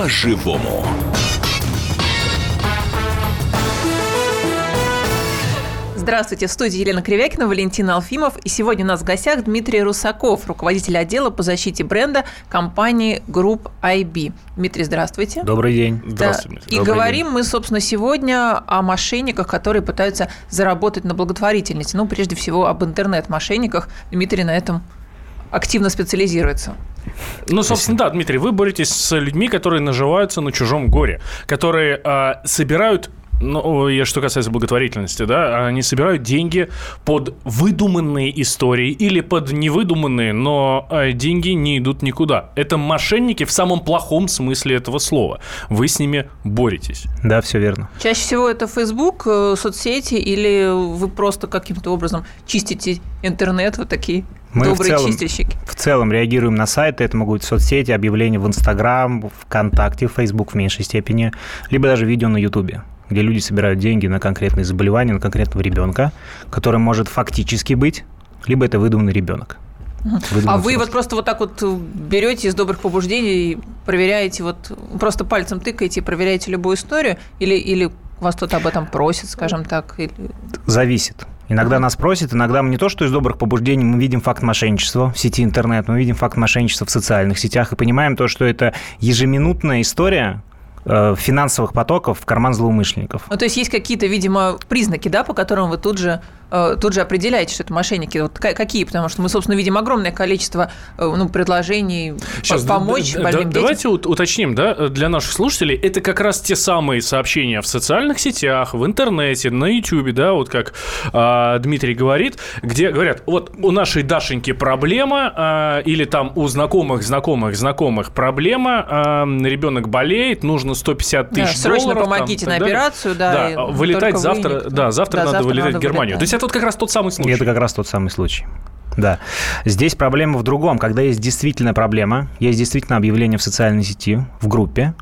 по-живому. Здравствуйте, в студии Елена Кривякина, Валентина Алфимов. И сегодня у нас в гостях Дмитрий Русаков, руководитель отдела по защите бренда компании Group IB. Дмитрий, здравствуйте. Добрый день. Здравствуйте. Да. И Добрый говорим день. мы, собственно, сегодня о мошенниках, которые пытаются заработать на благотворительности. Ну, прежде всего, об интернет-мошенниках. Дмитрий на этом активно специализируется. Ну, собственно, да, Дмитрий, вы боретесь с людьми, которые наживаются на чужом горе, которые э, собирают ну, я что касается благотворительности, да, они собирают деньги под выдуманные истории или под невыдуманные, но э, деньги не идут никуда. Это мошенники в самом плохом смысле этого слова. Вы с ними боретесь. Да, все верно. Чаще всего это Facebook, э, соцсети или вы просто каким-то образом чистите интернет, вот такие мы Добрые в целом, чистильщики. В целом реагируем на сайты, это могут быть соцсети, объявления в Инстаграм, ВКонтакте, в Фейсбук в меньшей степени, либо даже видео на Ютубе где люди собирают деньги на конкретные заболевания, на конкретного ребенка, который может фактически быть, либо это выдуманный ребенок. а вы вот просто вот так вот берете из добрых побуждений, проверяете, вот просто пальцем тыкаете и проверяете любую историю, или, или вас кто-то об этом просит, скажем так? Или... Зависит. Иногда нас просят, иногда мы не то, что из добрых побуждений, мы видим факт мошенничества в сети интернет, мы видим факт мошенничества в социальных сетях и понимаем то, что это ежеминутная история, Э, финансовых потоков в карман злоумышленников. Ну, то есть есть какие-то, видимо, признаки, да, по которым вы тут же Э, тут же определяете, что это мошенники. Вот какие? Потому что мы, собственно, видим огромное количество э, ну, предложений Сейчас, помочь да, больным да, Давайте уточним, да, для наших слушателей, это как раз те самые сообщения в социальных сетях, в интернете, на YouTube, да, вот как а, Дмитрий говорит, где говорят, вот у нашей Дашеньки проблема, а, или там у знакомых, знакомых, знакомых проблема, а, ребенок болеет, нужно 150 тысяч да, срочно долларов. Срочно помогите там, на операцию, да. да вылетать завтра, да, завтра да, надо завтра вылетать надо в Германию. Вылетать. То есть это вот как раз тот самый случай. Это как раз тот самый случай. Да. Здесь проблема в другом. Когда есть действительно проблема, есть действительно объявление в социальной сети, в группе,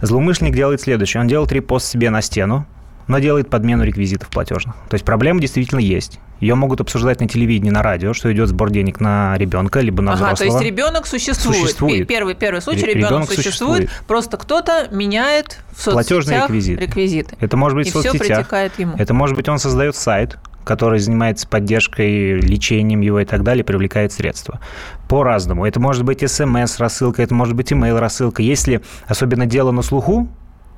злоумышленник делает следующее. Он делает репост себе на стену, но делает подмену реквизитов платежных. То есть проблема действительно есть. Ее могут обсуждать на телевидении, на радио, что идет сбор денег на ребенка, либо на ага, взрослого. то есть ребенок существует. существует. Первый, первый случай, ребенок, ребенок существует, существует, просто кто-то меняет в соцсетях Платежные реквизиты. реквизиты. Это может быть и в соцсетях. ему. Это может быть он создает сайт, который занимается поддержкой, лечением его и так далее, привлекает средства. По-разному. Это может быть смс-рассылка, это может быть email-рассылка. Если особенно дело на слуху,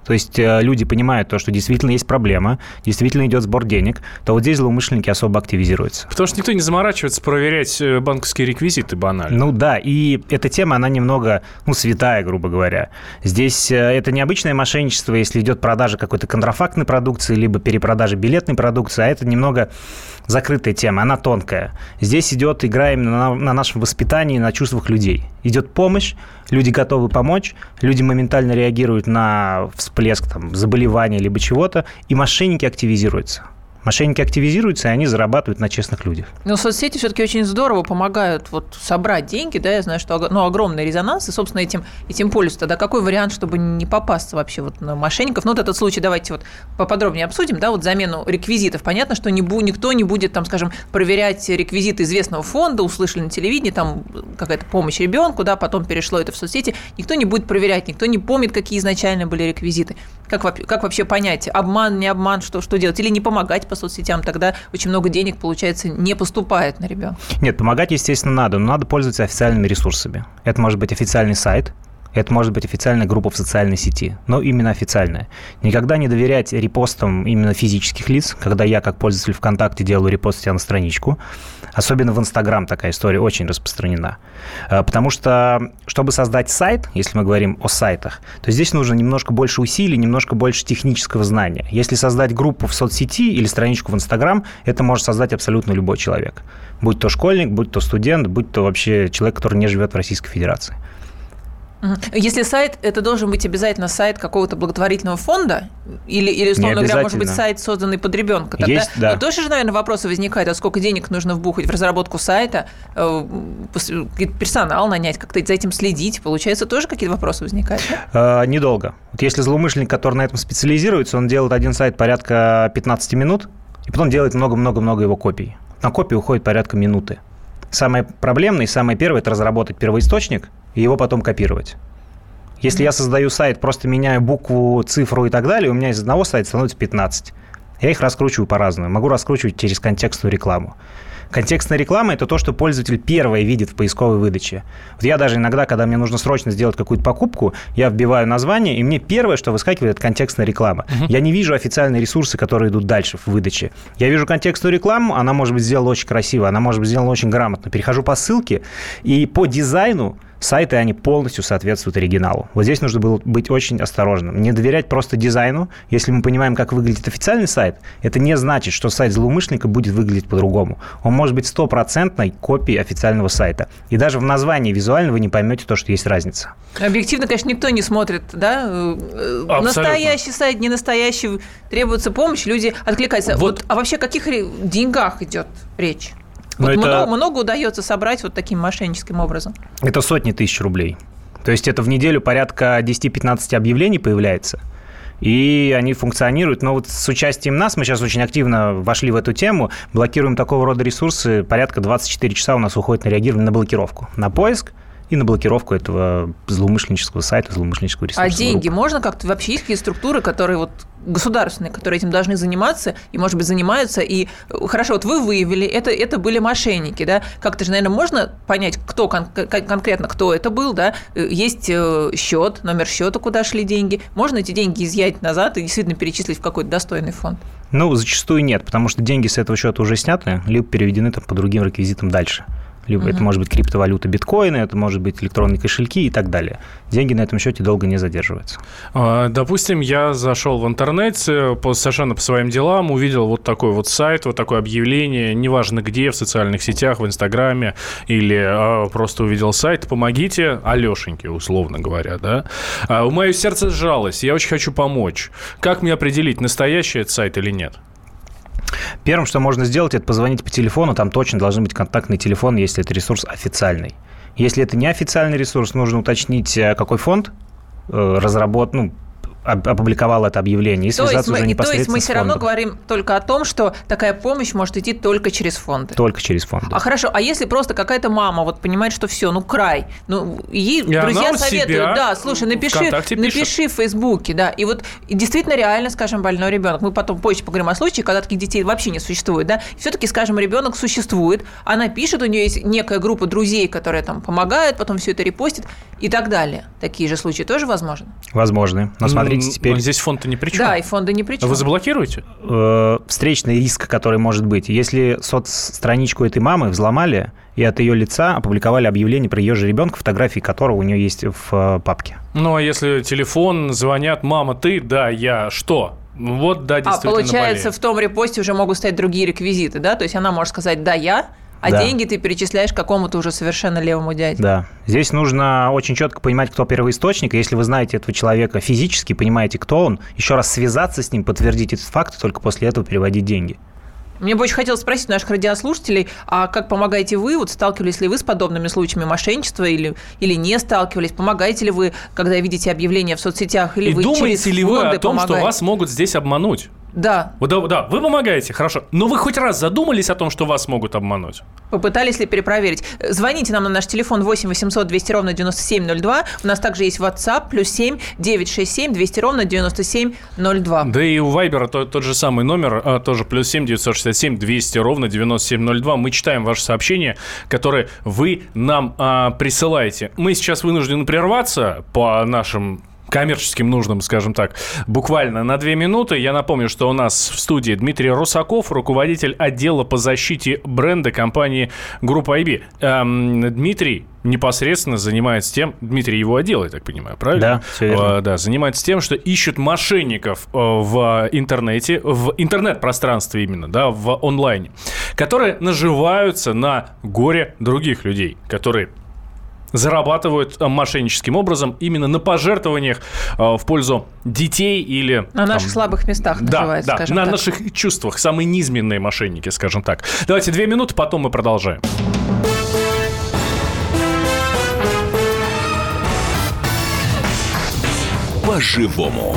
то есть э, люди понимают то, что действительно есть проблема, действительно идет сбор денег, то вот здесь злоумышленники особо активизируются. Потому что никто не заморачивается проверять э, банковские реквизиты банально. Ну да, и эта тема, она немного, ну, святая, грубо говоря. Здесь э, это необычное мошенничество, если идет продажа какой-то контрафактной продукции, либо перепродажа билетной продукции, а это немного закрытая тема, она тонкая. Здесь идет игра именно на, на нашем воспитании, на чувствах людей. Идет помощь, люди готовы помочь, люди моментально реагируют на всплеск там, заболевания либо чего-то, и мошенники активизируются. Мошенники активизируются, и они зарабатывают на честных людях. Но соцсети все-таки очень здорово помогают вот собрать деньги, да, я знаю, что ну, огромный резонанс, и, собственно, этим, этим пользуются. Тогда какой вариант, чтобы не попасться вообще вот на мошенников? Ну, вот этот случай давайте вот поподробнее обсудим, да, вот замену реквизитов. Понятно, что не бу, никто не будет, там, скажем, проверять реквизиты известного фонда, услышали на телевидении, там какая-то помощь ребенку, да, потом перешло это в соцсети, никто не будет проверять, никто не помнит, какие изначально были реквизиты. Как, как вообще понять, обман, не обман, что, что делать? Или не помогать по соцсетям, тогда очень много денег, получается, не поступает на ребенка. Нет, помогать, естественно, надо, но надо пользоваться официальными ресурсами. Это может быть официальный сайт, это может быть официальная группа в социальной сети, но именно официальная. Никогда не доверять репостам именно физических лиц, когда я как пользователь ВКонтакте делаю репост себя на страничку. Особенно в Инстаграм такая история очень распространена. А, потому что, чтобы создать сайт, если мы говорим о сайтах, то здесь нужно немножко больше усилий, немножко больше технического знания. Если создать группу в соцсети или страничку в Инстаграм, это может создать абсолютно любой человек. Будь то школьник, будь то студент, будь то вообще человек, который не живет в Российской Федерации. Если сайт, это должен быть обязательно сайт какого-то благотворительного фонда? Или, или условно говоря, может быть, сайт, созданный под ребенка? Тогда Есть, да. Тоже же, наверное, вопросы возникают, а сколько денег нужно вбухать в разработку сайта, э, персонал нанять, как-то за этим следить? Получается, тоже какие-то вопросы возникают? Да? А, недолго. Вот если злоумышленник, который на этом специализируется, он делает один сайт порядка 15 минут, и потом делает много-много-много его копий. На копии уходит порядка минуты. Самое проблемное и самое первое – это разработать первоисточник – и его потом копировать. Если я создаю сайт, просто меняю букву, цифру и так далее, у меня из одного сайта становится 15. Я их раскручиваю по-разному. Могу раскручивать через контекстную рекламу. Контекстная реклама – это то, что пользователь первое видит в поисковой выдаче. Вот я даже иногда, когда мне нужно срочно сделать какую-то покупку, я вбиваю название, и мне первое, что выскакивает, это контекстная реклама. Uh-huh. Я не вижу официальные ресурсы, которые идут дальше в выдаче. Я вижу контекстную рекламу, она может быть сделана очень красиво, она может быть сделана очень грамотно. Перехожу по ссылке, и по дизайну сайты, они полностью соответствуют оригиналу. Вот здесь нужно было быть очень осторожным. Не доверять просто дизайну. Если мы понимаем, как выглядит официальный сайт, это не значит, что сайт злоумышленника будет выглядеть по-другому. Он может быть стопроцентной копией официального сайта. И даже в названии визуально вы не поймете то, что есть разница. Объективно, конечно, никто не смотрит, да? Э, Абсолютно. Настоящий сайт, не настоящий, требуется помощь, люди откликаются. Вот. Вот, а вообще о каких деньгах идет речь? Вот это... много, много удается собрать вот таким мошенническим образом? Это сотни тысяч рублей. То есть это в неделю порядка 10-15 объявлений появляется, и они функционируют. Но вот с участием нас, мы сейчас очень активно вошли в эту тему, блокируем такого рода ресурсы, порядка 24 часа у нас уходит на реагирование на блокировку, на поиск, и на блокировку этого злоумышленнического сайта, злоумышленнического ресурса. А деньги можно как-то? Вообще есть какие структуры, которые вот государственные, которые этим должны заниматься и, может быть, занимаются. И э, хорошо, вот вы выявили, это, это были мошенники, да? Как-то же, наверное, можно понять, кто кон- конкретно, кто это был, да? Э, есть э, счет, номер счета, куда шли деньги. Можно эти деньги изъять назад и действительно перечислить в какой-то достойный фонд? Ну, зачастую нет, потому что деньги с этого счета уже сняты, либо переведены там по другим реквизитам дальше. Либо uh-huh. это может быть криптовалюта биткоины, это может быть электронные кошельки и так далее. Деньги на этом счете долго не задерживаются. А, допустим, я зашел в интернет по, совершенно по своим делам, увидел вот такой вот сайт, вот такое объявление, неважно где, в социальных сетях, в Инстаграме, или а, просто увидел сайт, помогите Алешеньке, условно говоря, да. А, у мое сердце сжалось, я очень хочу помочь. Как мне определить, настоящий это сайт или нет? Первым, что можно сделать, это позвонить по телефону. Там точно должен быть контактный телефон, если это ресурс официальный. Если это не официальный ресурс, нужно уточнить, э, какой фонд э, разработ, ну, опубликовал это объявление и то связаться мы, уже непосредственно То есть мы все равно говорим только о том, что такая помощь может идти только через фонды. Только через фонды. А хорошо, а если просто какая-то мама вот понимает, что все, ну край, ну ей и друзья советуют, да, слушай, напиши, напиши в Фейсбуке, да, и вот и действительно реально, скажем, больной ребенок. Мы потом позже поговорим о случае, когда таких детей вообще не существует, да. Все-таки, скажем, ребенок существует, она пишет, у нее есть некая группа друзей, которые там помогают, потом все это репостит и так далее. Такие же случаи тоже возможны? Возможны. Но смотри, смотрите теперь... Но здесь фонды ни при чем. Да, и фонды ни при чем. Вы заблокируете? Э, встречный риск, который может быть. Если соцстраничку этой мамы взломали, и от ее лица опубликовали объявление про ее же ребенка, фотографии которого у нее есть в э, папке. Ну, а если телефон, звонят, мама, ты, да, я, что? Вот, да, а действительно А получается, болею. в том репосте уже могут стоять другие реквизиты, да? То есть она может сказать, да, я, а да. деньги ты перечисляешь какому-то уже совершенно левому дяде. Да. Здесь нужно очень четко понимать, кто первоисточник. Если вы знаете этого человека физически, понимаете, кто он, еще раз связаться с ним, подтвердить этот факт, и только после этого переводить деньги. Мне бы очень хотелось спросить наших радиослушателей, а как помогаете вы? Вот сталкивались ли вы с подобными случаями мошенничества или, или не сталкивались? Помогаете ли вы, когда видите объявления в соцсетях? Или и вы думаете через ли вы о том, помогаете? что вас могут здесь обмануть? Да. Да, да, вы помогаете, хорошо. Но вы хоть раз задумались о том, что вас могут обмануть? Попытались ли перепроверить? Звоните нам на наш телефон 8 800 200 ровно 9702. У нас также есть WhatsApp, плюс 7 967 200 ровно 9702. Да и у Вайбера тот, тот же самый номер, а, тоже плюс 7 967 200 ровно 9702. Мы читаем ваши сообщения, которые вы нам а, присылаете. Мы сейчас вынуждены прерваться по нашим коммерческим нужным, скажем так, буквально на две минуты. Я напомню, что у нас в студии Дмитрий Русаков, руководитель отдела по защите бренда компании Группа IB. Эм, Дмитрий непосредственно занимается тем, Дмитрий его отдел, я так понимаю, правильно? Да, все верно. А, да, занимается тем, что ищут мошенников э, в интернете, в интернет-пространстве именно, да, в онлайне, которые наживаются на горе других людей, которые зарабатывают э, мошенническим образом именно на пожертвованиях э, в пользу детей или... На наших слабых местах да, да, скажем на так. наших чувствах. Самые низменные мошенники, скажем так. Давайте две минуты, потом мы продолжаем. По-живому.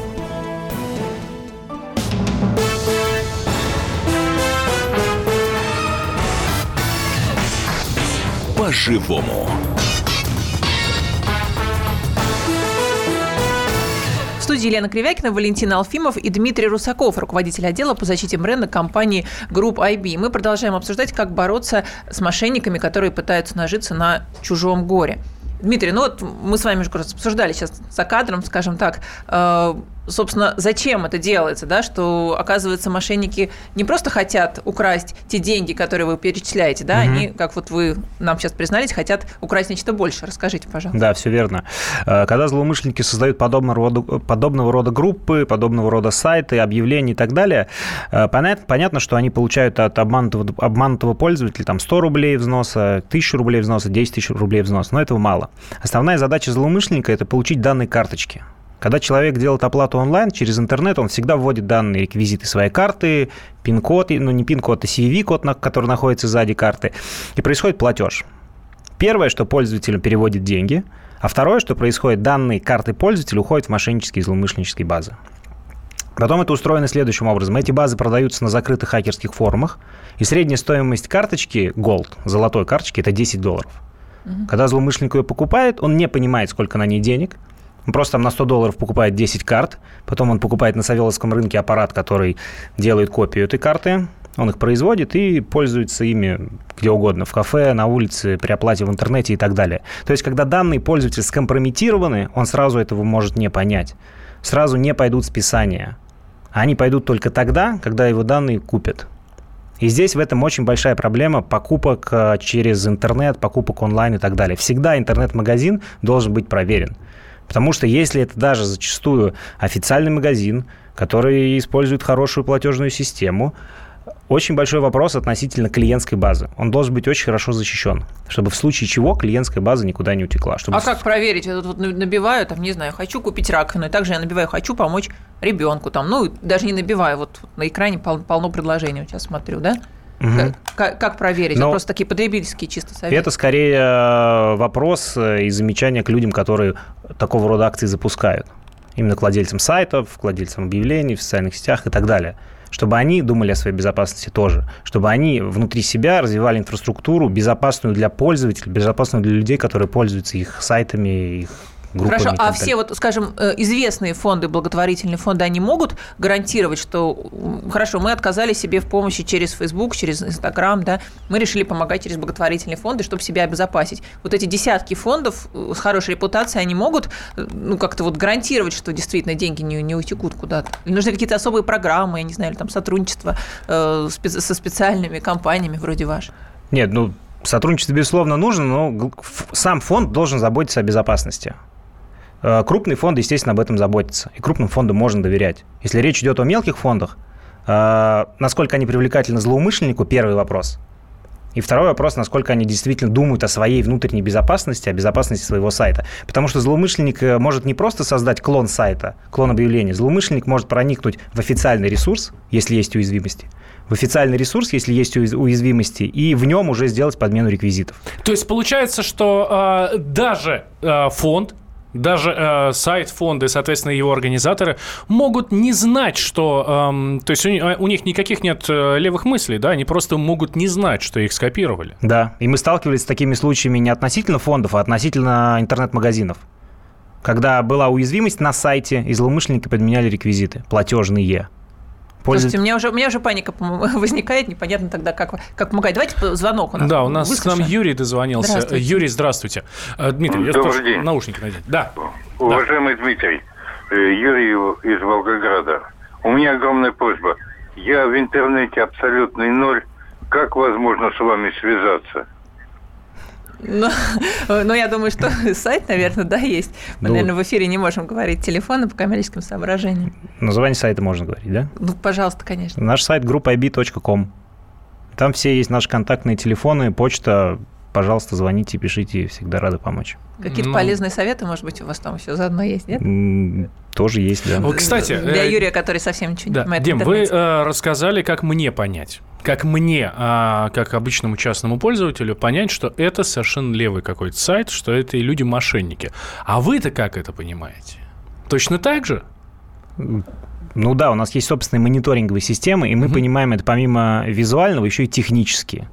По-живому. В студии Елена Кривякина, Валентина Алфимов и Дмитрий Русаков, руководитель отдела по защите бренда компании Group IB. Мы продолжаем обсуждать, как бороться с мошенниками, которые пытаются нажиться на чужом горе. Дмитрий, ну вот мы с вами уже обсуждали сейчас за кадром, скажем так, э, собственно, зачем это делается, да, что, оказывается, мошенники не просто хотят украсть те деньги, которые вы перечисляете, да, угу. они, как вот вы нам сейчас признались, хотят украсть нечто больше. Расскажите, пожалуйста. Да, все верно. Э, когда злоумышленники создают подобного рода, подобного рода группы, подобного рода сайты, объявления и так далее, э, понятно, понятно что они получают от обманутого, обманутого пользователя там 100 рублей взноса, 1000 рублей взноса, 10 тысяч рублей взноса, но этого мало. Основная задача злоумышленника – это получить данные карточки. Когда человек делает оплату онлайн через интернет, он всегда вводит данные реквизиты своей карты, пин-код, ну не пин-код, а CVV-код, который находится сзади карты, и происходит платеж. Первое, что пользователь переводит деньги, а второе, что происходит, данные карты пользователя уходят в мошеннические и злоумышленнические базы. Потом это устроено следующим образом. Эти базы продаются на закрытых хакерских форумах, и средняя стоимость карточки Gold, золотой карточки, это 10 долларов. Угу. Когда злоумышленник ее покупает, он не понимает, сколько на ней денег, он просто там на 100 долларов покупает 10 карт, потом он покупает на Савеловском рынке аппарат, который делает копию этой карты, он их производит и пользуется ими где угодно, в кафе, на улице, при оплате в интернете и так далее. То есть, когда данные пользователя скомпрометированы, он сразу этого может не понять. Сразу не пойдут списания. Они пойдут только тогда, когда его данные купят. И здесь в этом очень большая проблема покупок э, через интернет, покупок онлайн и так далее. Всегда интернет-магазин должен быть проверен. Потому что если это даже зачастую официальный магазин, который использует хорошую платежную систему, очень большой вопрос относительно клиентской базы. Он должен быть очень хорошо защищен, чтобы в случае чего клиентская база никуда не утекла. Чтобы... А как проверить? Я тут вот набиваю, там, не знаю, хочу купить раковину, и также я набиваю, хочу помочь ребенку, там, ну, даже не набиваю, вот на экране полно предложений, вот сейчас смотрю, да? Угу. Как, как проверить? Но это просто такие потребительские чисто советы. Это скорее э, вопрос э, и замечание к людям, которые такого рода акции запускают. Именно к владельцам сайтов, к владельцам объявлений в социальных сетях и так далее. Чтобы они думали о своей безопасности тоже. Чтобы они внутри себя развивали инфраструктуру безопасную для пользователей, безопасную для людей, которые пользуются их сайтами, их группами. Хорошо, а все вот, скажем, э, известные фонды, благотворительные фонды, они могут гарантировать, что, хорошо, мы отказали себе в помощи через Facebook, через Instagram, да, мы решили помогать через благотворительные фонды, чтобы себя обезопасить. Вот эти десятки фондов э, с хорошей репутацией, они могут, э, ну, как-то вот гарантировать, что действительно деньги не, не утекут куда-то? Или нужны какие-то особые программы, я не знаю, или там сотрудничество э, со специальными компаниями вроде ваш? Нет, ну, Сотрудничество, безусловно, нужно, но сам фонд должен заботиться о безопасности. Э, крупные фонды, естественно, об этом заботятся. И крупным фондам можно доверять. Если речь идет о мелких фондах, э, насколько они привлекательны злоумышленнику, первый вопрос. И второй вопрос, насколько они действительно думают о своей внутренней безопасности, о безопасности своего сайта. Потому что злоумышленник э, может не просто создать клон сайта, клон объявления. Злоумышленник может проникнуть в официальный ресурс, если есть уязвимости, в официальный ресурс, если есть уязвимости, и в нем уже сделать подмену реквизитов. То есть получается, что э, даже э, фонд даже э, сайт фонда и, соответственно, его организаторы могут не знать, что... Э, то есть у, у них никаких нет э, левых мыслей, да, они просто могут не знать, что их скопировали. Да, и мы сталкивались с такими случаями не относительно фондов, а относительно интернет-магазинов. Когда была уязвимость на сайте, и злоумышленники подменяли реквизиты платежные. Слушайте, у меня уже, у меня уже паника возникает, непонятно тогда, как, как помогать. Давайте звонок у нас. Да, у нас выслушаем. к нам Юрий дозвонился. Здравствуйте. Юрий, здравствуйте. Э, Дмитрий, я Добрый день. наушники надеть. Да. Уважаемый да. Дмитрий, э, Юрий из Волгограда. У меня огромная просьба. Я в интернете абсолютный ноль. Как возможно с вами связаться? Но, но я думаю, что сайт, наверное, да, есть. Мы, ну, наверное, в эфире не можем говорить телефоны по коммерческим соображениям. Название сайта можно говорить, да? Ну, пожалуйста, конечно. Наш сайт группа ib.com. Там все есть наши контактные телефоны, почта, пожалуйста, звоните, пишите, всегда рады помочь. Какие-то Ну. полезные советы, может быть, у вас там еще заодно есть, нет? Тоже есть, да. Вот, кстати, Для э, Юрия, который совсем ничего не Да. понимает в Дим, вы э, рассказали, как мне понять. Как мне, а, как обычному частному пользователю, понять, что это совершенно левый какой-то сайт, что это и люди-мошенники. А вы-то как это понимаете? Точно так же? Ну да, у нас есть собственные мониторинговые системы, и мы Мгм. понимаем это помимо визуального еще и технически.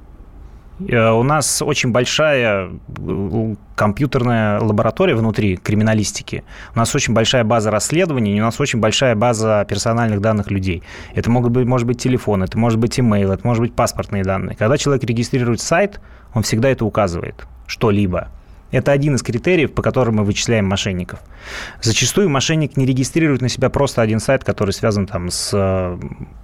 Э, У нас очень большая э, компьютерная лаборатория внутри криминалистики. У нас очень большая база расследований, у нас очень большая база персональных данных людей. Это могут быть, может быть телефон, это может быть имейл, это может быть паспортные данные. Когда человек регистрирует сайт, он всегда это указывает, что-либо. Это один из критериев, по которым мы вычисляем мошенников. Зачастую мошенник не регистрирует на себя просто один сайт, который связан там с э,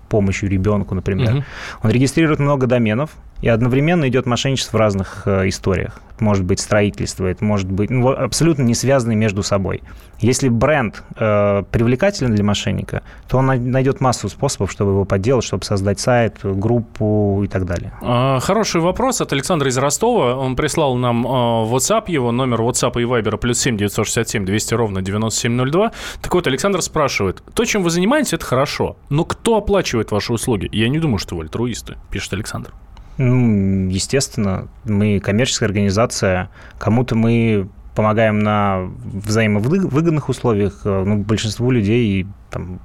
помощью ребенку, например. Мгм. Он регистрирует много доменов, и одновременно идет мошенничество в разных э, историях. Это может быть строительство, это может быть ну, абсолютно не связанные между собой. Если бренд э, привлекателен для мошенника, то он най- найдет массу способов, чтобы его подделать, чтобы создать сайт, группу и так далее. А, Хороший вопрос от Александра из Ростова. Он прислал нам а, WhatsApp, его номер WhatsApp и Viber плюс 7 967 200 ровно 9702. Так вот, Александр спрашивает, то, чем вы занимаетесь, это хорошо, но кто оплачивает ваши услуги? Я не думаю, что вы альтруисты, пишет Александр. Ну, естественно, мы коммерческая организация, кому-то мы помогаем на взаимовыгодных условиях, э, ну, большинству людей там,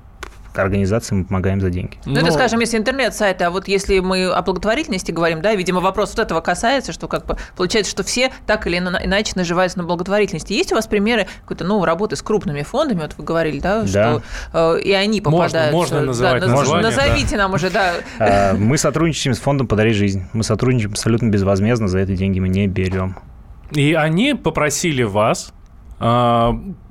организациям мы помогаем за деньги. Ну, это, скажем, если интернет-сайты, а вот если мы о благотворительности говорим, да, видимо, вопрос вот этого касается, что как бы получается, что все так или ина- иначе наживаются на благотворительности. Есть у вас примеры какой-то, ну, работы с крупными фондами, вот вы говорили, да, что э, и они Можно- попадают... можно да, называть наз- названия, Назовите нам уже, да. А, Мы сотрудничаем с фондом «Подари жизнь». Мы сотрудничаем абсолютно безвозмездно, за это деньги мы не берем. И они попросили вас,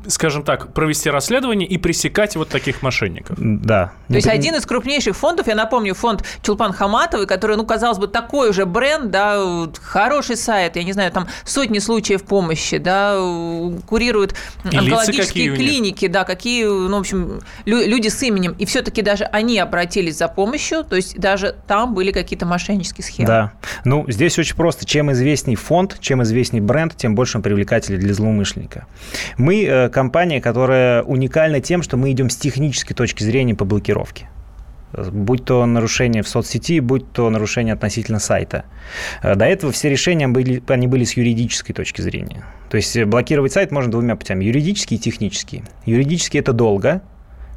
скажем так, провести расследование и пресекать вот таких мошенников. Да. То есть один из крупнейших фондов, я напомню, фонд Чулпан Хаматовой, который, ну, казалось бы, такой уже бренд, да, хороший сайт, я не знаю, там сотни случаев помощи, да, курирует И онкологические клиники, да, какие, ну, в общем, лю- люди с именем. И все-таки даже они обратились за помощью, то есть даже там были какие-то мошеннические схемы. Да. Ну, здесь очень просто. Чем известней фонд, чем известней бренд, тем больше он привлекателен для злоумышленника. Мы э, компания, которая уникальна тем, что мы идем с технической точки зрения по блокировке. Будь то нарушение в соцсети, будь то нарушение относительно сайта. Э, До этого все решения были, они были с юридической точки зрения. То есть э, блокировать сайт можно двумя путями. Юридический и технический. Юридически это долго,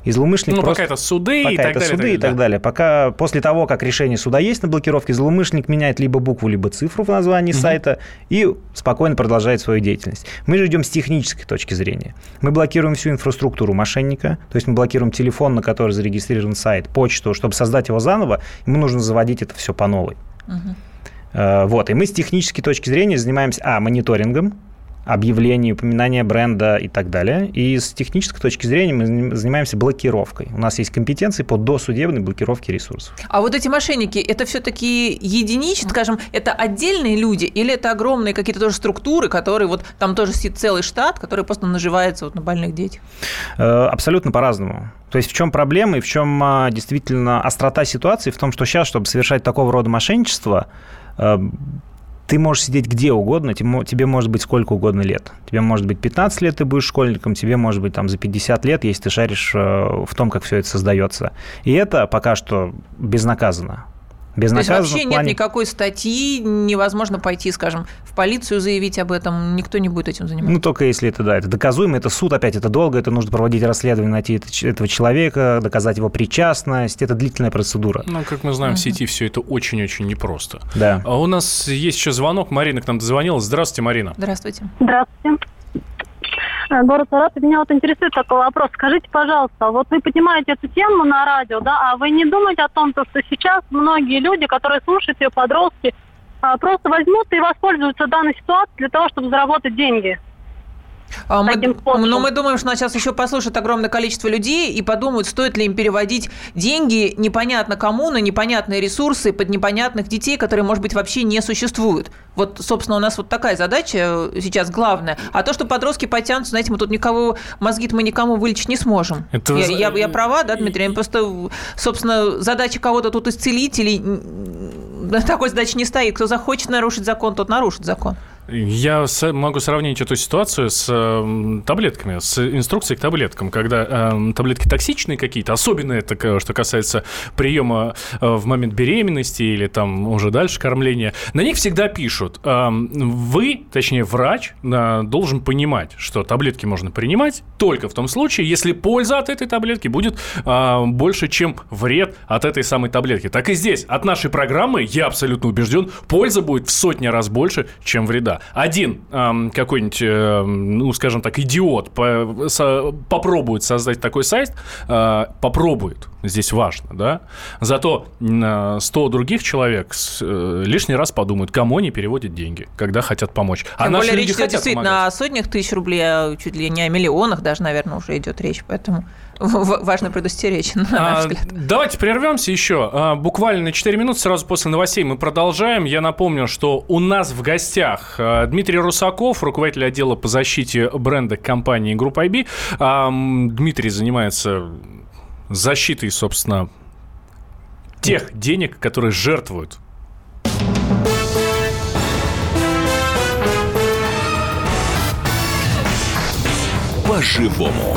и злоумышленник Ну, просто... пока это суды и Пока так это далее. суды и так далее. Пока после того, как решение суда есть на блокировке, злоумышленник меняет либо букву, либо цифру в названии Мгм. сайта и спокойно продолжает свою деятельность. Мы же идем с технической точки зрения. Мы блокируем всю инфраструктуру мошенника, то есть мы блокируем телефон, на который зарегистрирован сайт, почту. Чтобы создать его заново, ему нужно заводить это все по новой. Э, Вот, и мы с технической точки зрения занимаемся, а, мониторингом, объявление, упоминание бренда и так далее. И с технической точки зрения мы заним- занимаемся блокировкой. У нас есть компетенции по досудебной блокировке ресурсов. А вот эти мошенники, это все-таки единичные, скажем, это отдельные люди или это огромные какие-то тоже структуры, которые вот там тоже сидит целый штат, который просто наживается вот на больных детях? Э, Абсолютно по-разному. То есть в чем проблема и в чем а, действительно острота ситуации? В том, что сейчас, чтобы совершать такого рода мошенничество, э, ты можешь сидеть где угодно, тебе мо- тебе может быть сколько угодно лет. Тебе может быть 15 лет, ты будешь школьником, тебе может быть там за 50 лет, если ты шаришь э, в том, как все это создается. И это пока что безнаказанно. То есть Безнаказанно вообще в нет плане- никакой статьи, невозможно пойти, скажем, в полицию заявить об этом, никто не будет этим заниматься. Ну, только если это, да, это доказуемо, это суд, опять это долго, это нужно проводить расследование, найти это- этого человека, доказать его причастность, это длительная процедура. Ну, как мы знаем, в сети все это очень-очень непросто. Да. А у нас есть еще звонок. Марина к нам дозвонилась. Здравствуйте, Марина. Здравствуйте. Здравствуйте. Э, Город Саратов. Меня вот интересует такой вопрос. Скажите, пожалуйста, вот вы поднимаете эту тему на радио, да, а вы не думаете о том, то, что сейчас многие люди, которые слушают ее, подростки, а, просто возьмут и воспользуются данной ситуацией для того, чтобы заработать деньги? А мы, но мы думаем, что нас сейчас еще послушает огромное количество людей и подумают, стоит ли им переводить деньги непонятно кому на непонятные ресурсы под непонятных детей, которые, может быть, вообще не существуют. Вот, собственно, у нас вот такая задача э, сейчас главная. А то, что подростки потянутся, знаете, мы тут никого, мозги мы никому вылечить не сможем. Это я, я- я права, да, Дмитрий? Просто, собственно, задача кого-то тут исцелить или такой задачи не стоит. Кто захочет нарушить закон, тот нарушит закон. Я могу сравнить эту ситуацию с э, таблетками, с инструкцией к таблеткам, когда э, таблетки токсичные какие-то, особенно это, что касается приема э, в момент беременности или там уже дальше кормления, на них всегда пишут, э, вы, точнее врач, э, должен понимать, что таблетки можно принимать только в том случае, если польза от этой таблетки будет э, больше, чем вред от этой самой таблетки. Так и здесь, от нашей программы, я абсолютно убежден, польза будет в сотни раз больше, чем вреда да. Один эм, какой-нибудь, э, ну, скажем так, идиот по, со, попробует создать такой сайт, э, попробует, здесь важно, да. Зато э, 100 других человек с, э, лишний раз подумают, кому они переводят деньги, когда хотят помочь. А Тем более речь идет действительно помогать. о сотнях тысяч рублей, а чуть ли не о миллионах даже, наверное, уже идет речь, поэтому важно предостеречь, на наш а, Давайте прервемся еще. А, буквально на 4 минуты сразу после новостей мы продолжаем. Я напомню, что у нас в гостях а, Дмитрий Русаков, руководитель отдела по защите бренда компании Группа IB. Дмитрий занимается защитой, собственно, тех денег, которые жертвуют по-живому.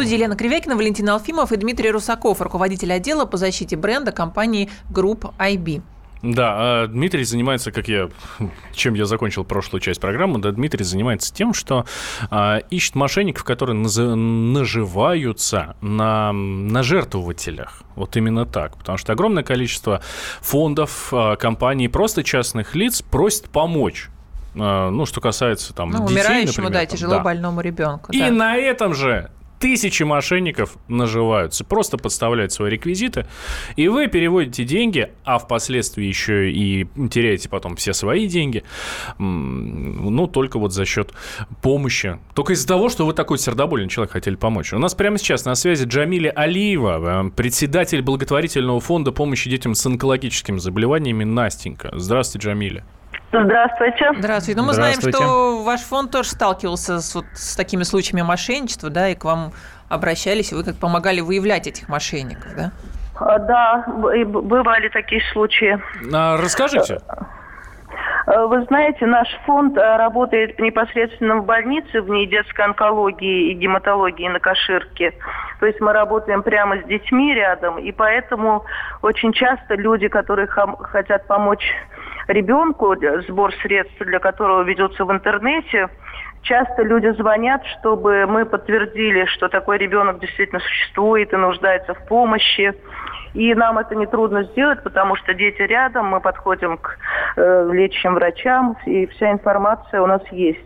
Студии Елена Кривякина, Валентина Алфимов и Дмитрий Русаков, руководитель отдела по защите бренда компании Group IB. Да, а Дмитрий занимается, как я, чем я закончил прошлую часть программы, да, Дмитрий занимается тем, что а, ищет мошенников, которые наз, наживаются на, на жертвователях. Вот именно так. Потому что огромное количество фондов, а, компаний, просто частных лиц просит помочь а, ну, что касается там ну, детей, умирающему, например, да, тяжело да. больному ребенку. И да. на этом же тысячи мошенников наживаются, просто подставляют свои реквизиты, и вы переводите деньги, а впоследствии еще и теряете потом все свои деньги, ну, только вот за счет помощи. Только из-за того, что вы такой сердобольный человек хотели помочь. У нас прямо сейчас на связи Джамиля Алиева, э, председатель благотворительного фонда помощи детям с онкологическими заболеваниями «Настенька». Здравствуйте, Джамиля. Здравствуйте. Здравствуйте. Ну, мы знаем, что ваш фонд тоже сталкивался с, вот, с такими случаями мошенничества, да, и к вам обращались, и вы как помогали выявлять этих мошенников, да? А, да, бывали такие случаи. А, расскажите. Э, вы знаете, наш фонд э, работает непосредственно в больнице, в ней детской онкологии и гематологии на Каширке. То есть мы работаем прямо с детьми рядом, и поэтому очень часто люди, которые хотят помочь ребенку, сбор средств для которого ведется в интернете, часто люди звонят, чтобы мы подтвердили, что такой ребенок действительно существует и нуждается в помощи. И нам это нетрудно сделать, потому что дети рядом, мы подходим к э, лечащим врачам, и вся информация у нас есть.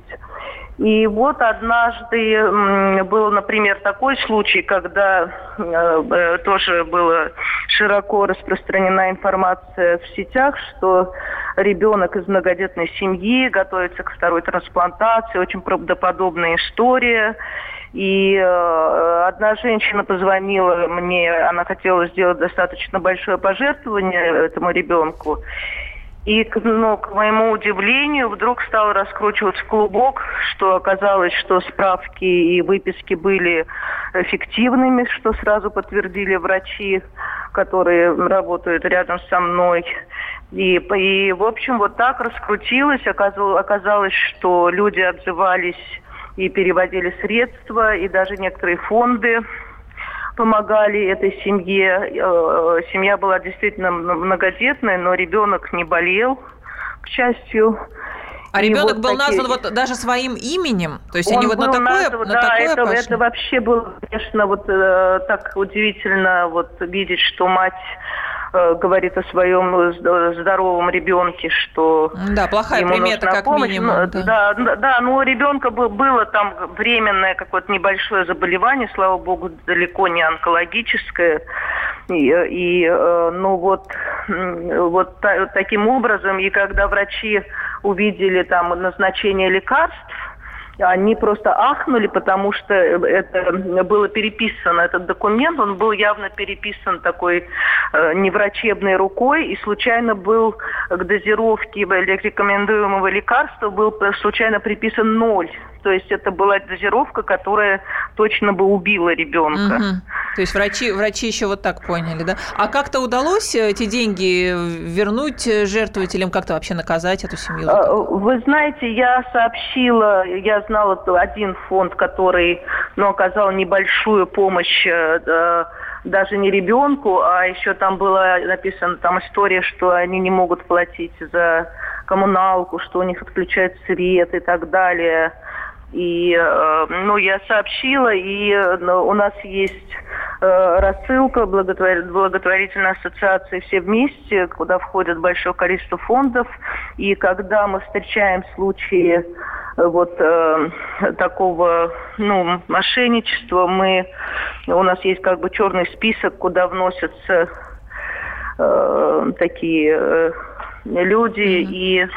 И вот однажды был, например, такой случай, когда э, э, тоже была широко распространена информация в сетях, что ребенок из многодетной семьи готовится к второй трансплантации, очень правдоподобная история. И э, одна женщина позвонила мне, она хотела сделать достаточно большое пожертвование этому ребенку. И, ну, к моему удивлению, вдруг стал раскручиваться клубок, что оказалось, что справки и выписки были эффективными, что сразу подтвердили врачи, которые работают рядом со мной. И, и в общем, вот так раскрутилось. Оказалось, что люди отзывались и переводили средства, и даже некоторые фонды помогали этой семье. Э, семья была действительно многодетная, но ребенок не болел, к счастью. А ребенок вот был такие... назван вот даже своим именем, то есть Он они вот на такое, назван, на да, такое это, это вообще было, конечно, вот э, так удивительно вот видеть, что мать говорит о своем здоровом ребенке, что да, плохая ему примета, нужна как помощь. минимум. Да, да, да, но у ребенка было там временное какое-то небольшое заболевание, слава богу, далеко не онкологическое. И, и ну вот, вот таким образом, и когда врачи увидели там назначение лекарств, они просто ахнули, потому что это было переписано, этот документ, он был явно переписан такой э, неврачебной рукой, и случайно был к дозировке рекомендуемого лекарства был случайно приписан ноль. То есть это была дозировка, которая точно бы убила ребенка. Угу. То есть врачи, врачи еще вот так поняли, да? А как-то удалось эти деньги вернуть жертвователям, как-то вообще наказать эту семью? Вы знаете, я сообщила, я знала один фонд, который ну, оказал небольшую помощь э, даже не ребенку, а еще там была написана там история, что они не могут платить за коммуналку, что у них отключают свет и так далее. И, э, ну, я сообщила, и ну, у нас есть э, рассылка благотворительной ассоциации «Все вместе», куда входит большое количество фондов. И когда мы встречаем случаи вот э, такого ну, мошенничества, мы, у нас есть как бы черный список, куда вносятся э, такие э, люди mm-hmm. и Э,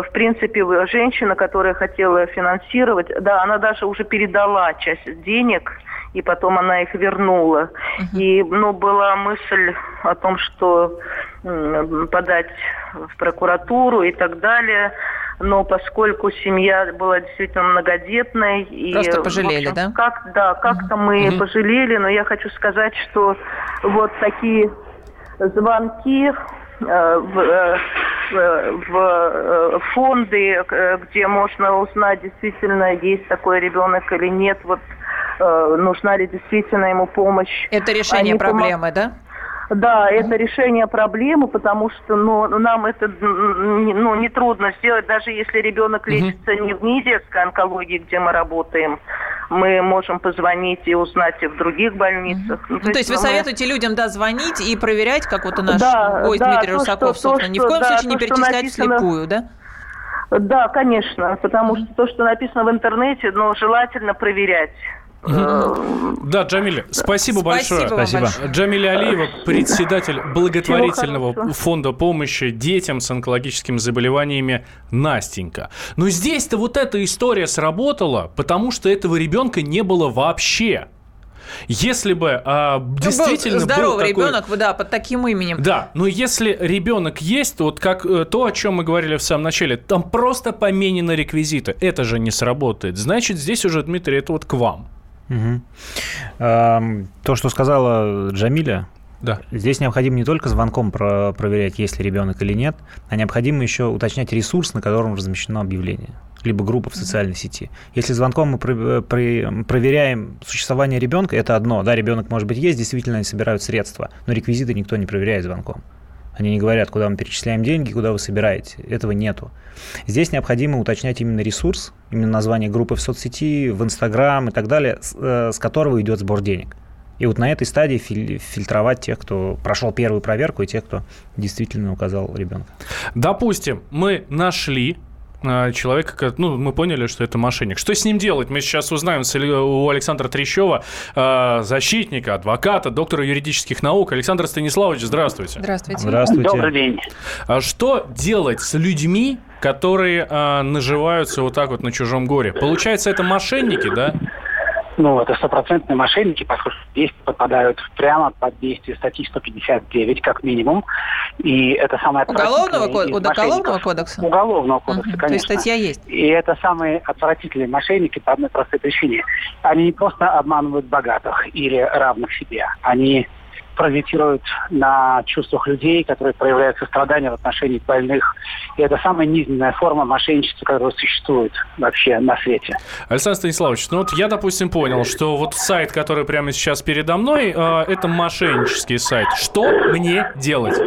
в принципе, женщина, которая хотела финансировать, да, она даже уже передала часть денег, и потом она их вернула. Uh-huh. И, ну, была мысль о том, что подать в прокуратуру и так далее. Но поскольку семья была действительно многодетной... Просто и, пожалели, общем, да? Как, да, как-то uh-huh. мы uh-huh. пожалели, но я хочу сказать, что вот такие звонки Э, в, э, в э, фонды, где можно узнать, действительно есть такой ребенок или нет, вот нужна ли действительно ему помощь. Это решение Они проблемы, помог... да? Да, это решение проблемы, потому что ну, нам это ну, не трудно сделать, даже если ребенок лечится не в НИДе онкологии, где мы работаем, мы можем позвонить и узнать и в других больницах. Ну, то, то есть вы мы... советуете людям, да, звонить и проверять, как вот у наш да, гость да, Дмитрий то, Русаков, что, собственно, то, ни в коем да, случае не перечислять написано... вслепую, да? Да, конечно, потому что то, что написано в интернете, ну, желательно проверять. Да, Джамиля, спасибо, спасибо большое. Спасибо. Джамиля Алиева, председатель благотворительного фонда помощи детям с онкологическими заболеваниями Настенька. Но здесь-то вот эта история сработала, потому что этого ребенка не было вообще. Если бы а, ну, действительно был здоровый был такой... ребенок, да, под таким именем. Да, но если ребенок есть, то вот как э, то, о чем мы говорили в самом начале, там просто поменены реквизиты. Это же не сработает. Значит, здесь уже, Дмитрий, это вот к вам. Угу. То, что сказала Джамиля, да. Здесь необходимо не только звонком про проверять, есть ли ребенок или нет, а необходимо еще уточнять ресурс, на котором размещено объявление, либо группа в социальной сети. Если звонком мы про про проверяем существование ребенка, это одно. Да, ребенок, может быть, есть, действительно они собирают средства, но реквизиты никто не проверяет звонком. Они не говорят, куда мы перечисляем деньги, куда вы собираете. Этого нету. Здесь необходимо уточнять именно ресурс, именно название группы в соцсети, в Инстаграм и так далее, с, э, с которого идет сбор денег. И вот на этой стадии фильтровать тех, кто прошел первую проверку, и тех, кто действительно указал ребенка. Допустим, мы нашли человека, ну, мы поняли, что это мошенник. Что с ним делать? Мы сейчас узнаем у Александра Трещева, а, защитника, адвоката, доктора юридических наук. Александр Станиславович, здравствуйте. Здравствуйте. Здравствуйте. Добрый день. А что делать с людьми, которые наживаются вот так вот на чужом горе? Получается, это мошенники, да? Ну, это стопроцентные мошенники, поскольку здесь попадают прямо под действие статьи 159 как минимум. И это самое Уголовного, код... уголовного кодекса? Уголовного кодекса, угу. конечно. То есть статья есть? И это самые отвратительные мошенники по одной простой причине. Они не просто обманывают богатых или равных себе. Они паразитируют на чувствах людей, которые проявляют сострадание в отношении больных. И это самая низменная форма мошенничества, которая существует вообще на свете. Александр Станиславович, ну вот я, допустим, понял, что вот сайт, который прямо сейчас передо мной, э, это мошеннический сайт. Что мне делать?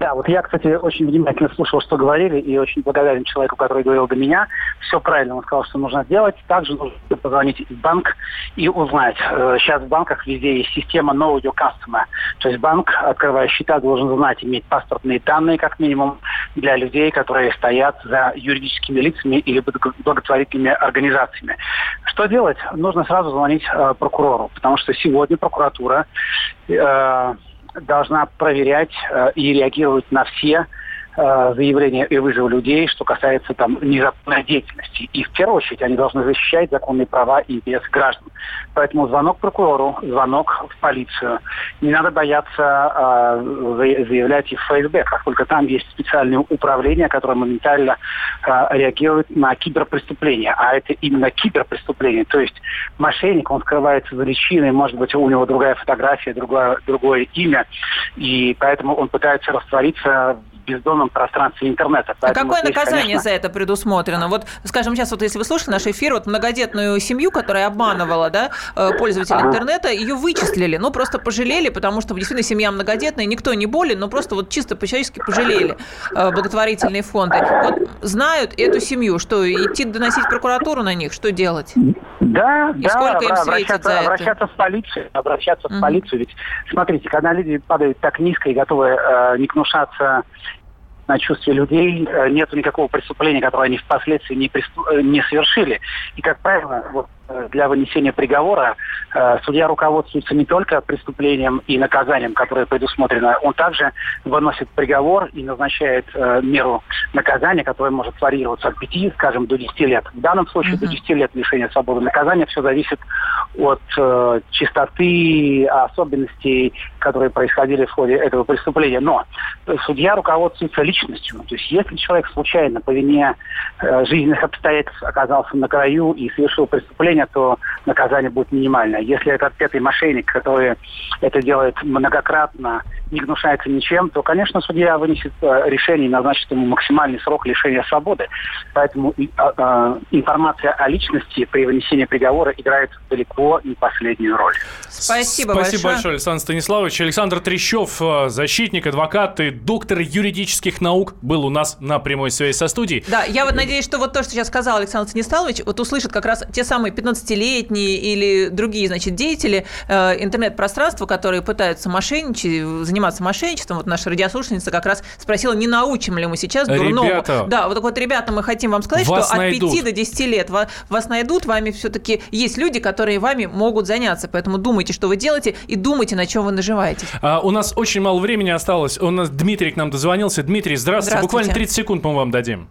Да, вот я, кстати, очень внимательно слушал, что говорили, и очень благодарен человеку, который говорил до меня. Все правильно он сказал, что нужно сделать. Также нужно позвонить в банк и узнать. Э, сейчас в банках везде есть система Know Your Customer. То есть банк, открывая счета, должен знать, иметь паспортные данные, как минимум, для людей, которые стоят за юридическими лицами или благотворительными организациями. Что делать? Нужно сразу звонить э, прокурору, потому что сегодня прокуратура э, должна проверять э, и реагировать на все Э, заявления и вызовы людей, что касается там незаконной деятельности. И в первую очередь они должны защищать законные права и интересы граждан. Поэтому звонок прокурору, звонок в полицию. Не надо бояться э, заявлять и в ФСБ, только там есть специальное управление, которое моментально э, реагирует на киберпреступления. А это именно киберпреступление. То есть мошенник, он скрывается за личиной, может быть, у него другая фотография, другое, другое имя, и поэтому он пытается раствориться бездонном пространстве интернета. а какое здесь, наказание конечно... за это предусмотрено? Вот, скажем, сейчас вот если вы слушали наш эфир, вот многодетную семью, которая обманывала да, э, пользователя ага. интернета, ее вычислили, ну просто пожалели, потому что действительно семья многодетная, никто не болен, но просто вот чисто по-человечески пожалели э, благотворительные фонды. Вот знают эту семью, что идти доносить прокуратуру на них, что делать? Да, И да, сколько им обращаться, за обращаться в полицию, обращаться mm-hmm. в полицию. Ведь смотрите, когда люди падают так низко и готовы э, не гнушаться на чувстве людей, э, нет никакого преступления, которое они впоследствии не, преступ... Э, не совершили. И, как правило, вот для вынесения приговора э, судья руководствуется не только преступлением и наказанием, которое предусмотрено, он также выносит приговор и назначает э, меру наказания, которая может варьироваться от 5, скажем, до 10 лет. В данном случае mm-hmm. до 10 лет лишения свободы наказания все зависит от э, чистоты, особенностей, которые происходили в ходе этого преступления. Но судья руководствуется личностью. То есть если человек случайно по вине э, жизненных обстоятельств оказался на краю и совершил преступление, преступления, то наказание будет минимальное. Если это отпетый мошенник, который это делает многократно, не гнушается ничем, то, конечно, судья вынесет э, решение и назначит ему максимальный срок лишения свободы. Поэтому а, а, информация о личности при вынесении приговора играет далеко не последнюю роль. Спасибо, Спасибо большое. большое, Александр Станиславович. Александр Трещев, э, защитник, адвокат и доктор юридических наук, был у нас на прямой связи со студией. Да, я вот надеюсь, что вот то, что сейчас сказал Александр Станиславович, вот услышат как раз те самые 15-летние или другие, значит, деятели э, интернет-пространства, которые пытаются мошенничать, заниматься мошенничеством. Вот наша радиослушательница как раз спросила, не научим ли мы сейчас дурному. Ребята, да, вот так вот, ребята, мы хотим вам сказать, что от найдут. 5 до 10 лет вас, найдут, вами все-таки есть люди, которые вами могут заняться. Поэтому думайте, что вы делаете, и думайте, на чем вы наживаетесь. А, у нас очень мало времени осталось. У нас Дмитрий к нам дозвонился. Дмитрий, здравствуйте. здравствуйте. Буквально 30 секунд мы вам дадим.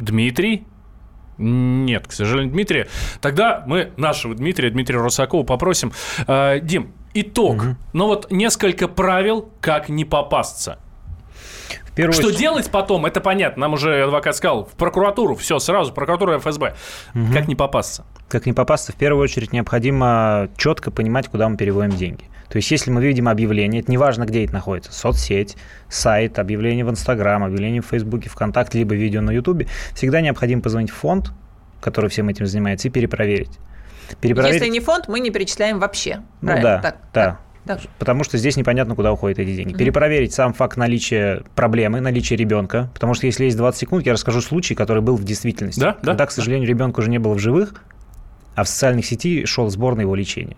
Дмитрий? Нет, к сожалению, Дмитрия. Тогда мы нашего Дмитрия, Дмитрия Русакова попросим. Э, Дим, итог. Угу. Ну вот несколько правил, как не попасться. Первую что очередь... делать потом, это понятно. Нам уже адвокат сказал, в прокуратуру, все, сразу, прокуратура ФСБ. Угу. Как не попасться? Как не попасться? В первую очередь необходимо четко понимать, куда мы переводим деньги. То есть, если мы видим объявление, это неважно, где это находится, соцсеть, сайт, объявление в Инстаграм, объявление в Фейсбуке, ВКонтакте, либо видео на Ютубе, всегда необходимо позвонить в фонд, который всем этим занимается, и перепроверить. Перепроверить. Если не фонд, мы не перечисляем вообще. Ну Правильно? да, так, да. Так. Так. Потому что здесь непонятно, куда уходят эти деньги. Mm-hmm. Перепроверить сам факт наличия проблемы, наличия ребенка. Потому что если есть 20 секунд, я расскажу случай, который был в действительности. Да, когда, да. к сожалению, ребенка уже не было в живых, а в социальных сети шел сбор на его лечение.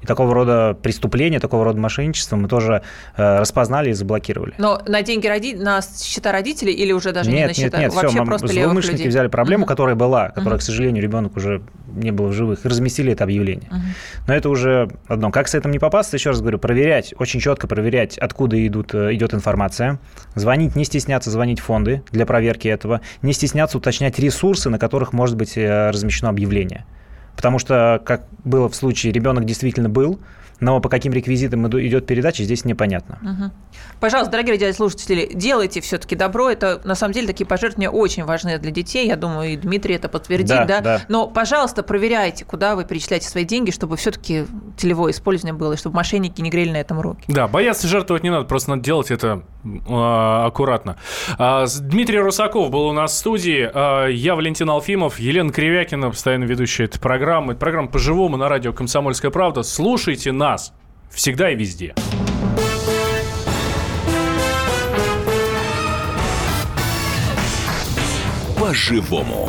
И такого рода преступления, такого рода мошенничества мы тоже э, распознали и заблокировали. Но на деньги роди... на счета родителей или уже даже нет, не на счета? Нет, нет, Вообще все, просто злоумышленники людей. взяли проблему, uh-huh. которая была, которая, uh-huh. к сожалению, ребенок уже не был в живых, и разместили это объявление. Uh-huh. Но это уже одно. Как с этим не попасться, еще раз говорю, проверять, очень четко проверять, откуда идут, э, идет информация, звонить, не стесняться звонить в фонды для проверки этого, не стесняться уточнять ресурсы, на которых может быть э, размещено объявление. Потому что, как было в случае, ребенок действительно был, но по каким реквизитам идет передача, здесь непонятно. Угу. Пожалуйста, дорогие радиослушатели, делайте все-таки добро. Это, на самом деле, такие пожертвования очень важны для детей. Я думаю, и Дмитрий это подтвердит. Да, да? Да. Но, пожалуйста, проверяйте, куда вы перечисляете свои деньги, чтобы все-таки целевое использование было, и чтобы мошенники не грели на этом руки. Да, бояться жертвовать не надо, просто надо делать это а, аккуратно. А, Дмитрий Русаков был у нас в студии, а, я Валентин Алфимов, Елена Кривякина, постоянно ведущая этой программы. Программа «По-живому» на радио «Комсомольская правда». Слушайте нас всегда и везде. По-живому.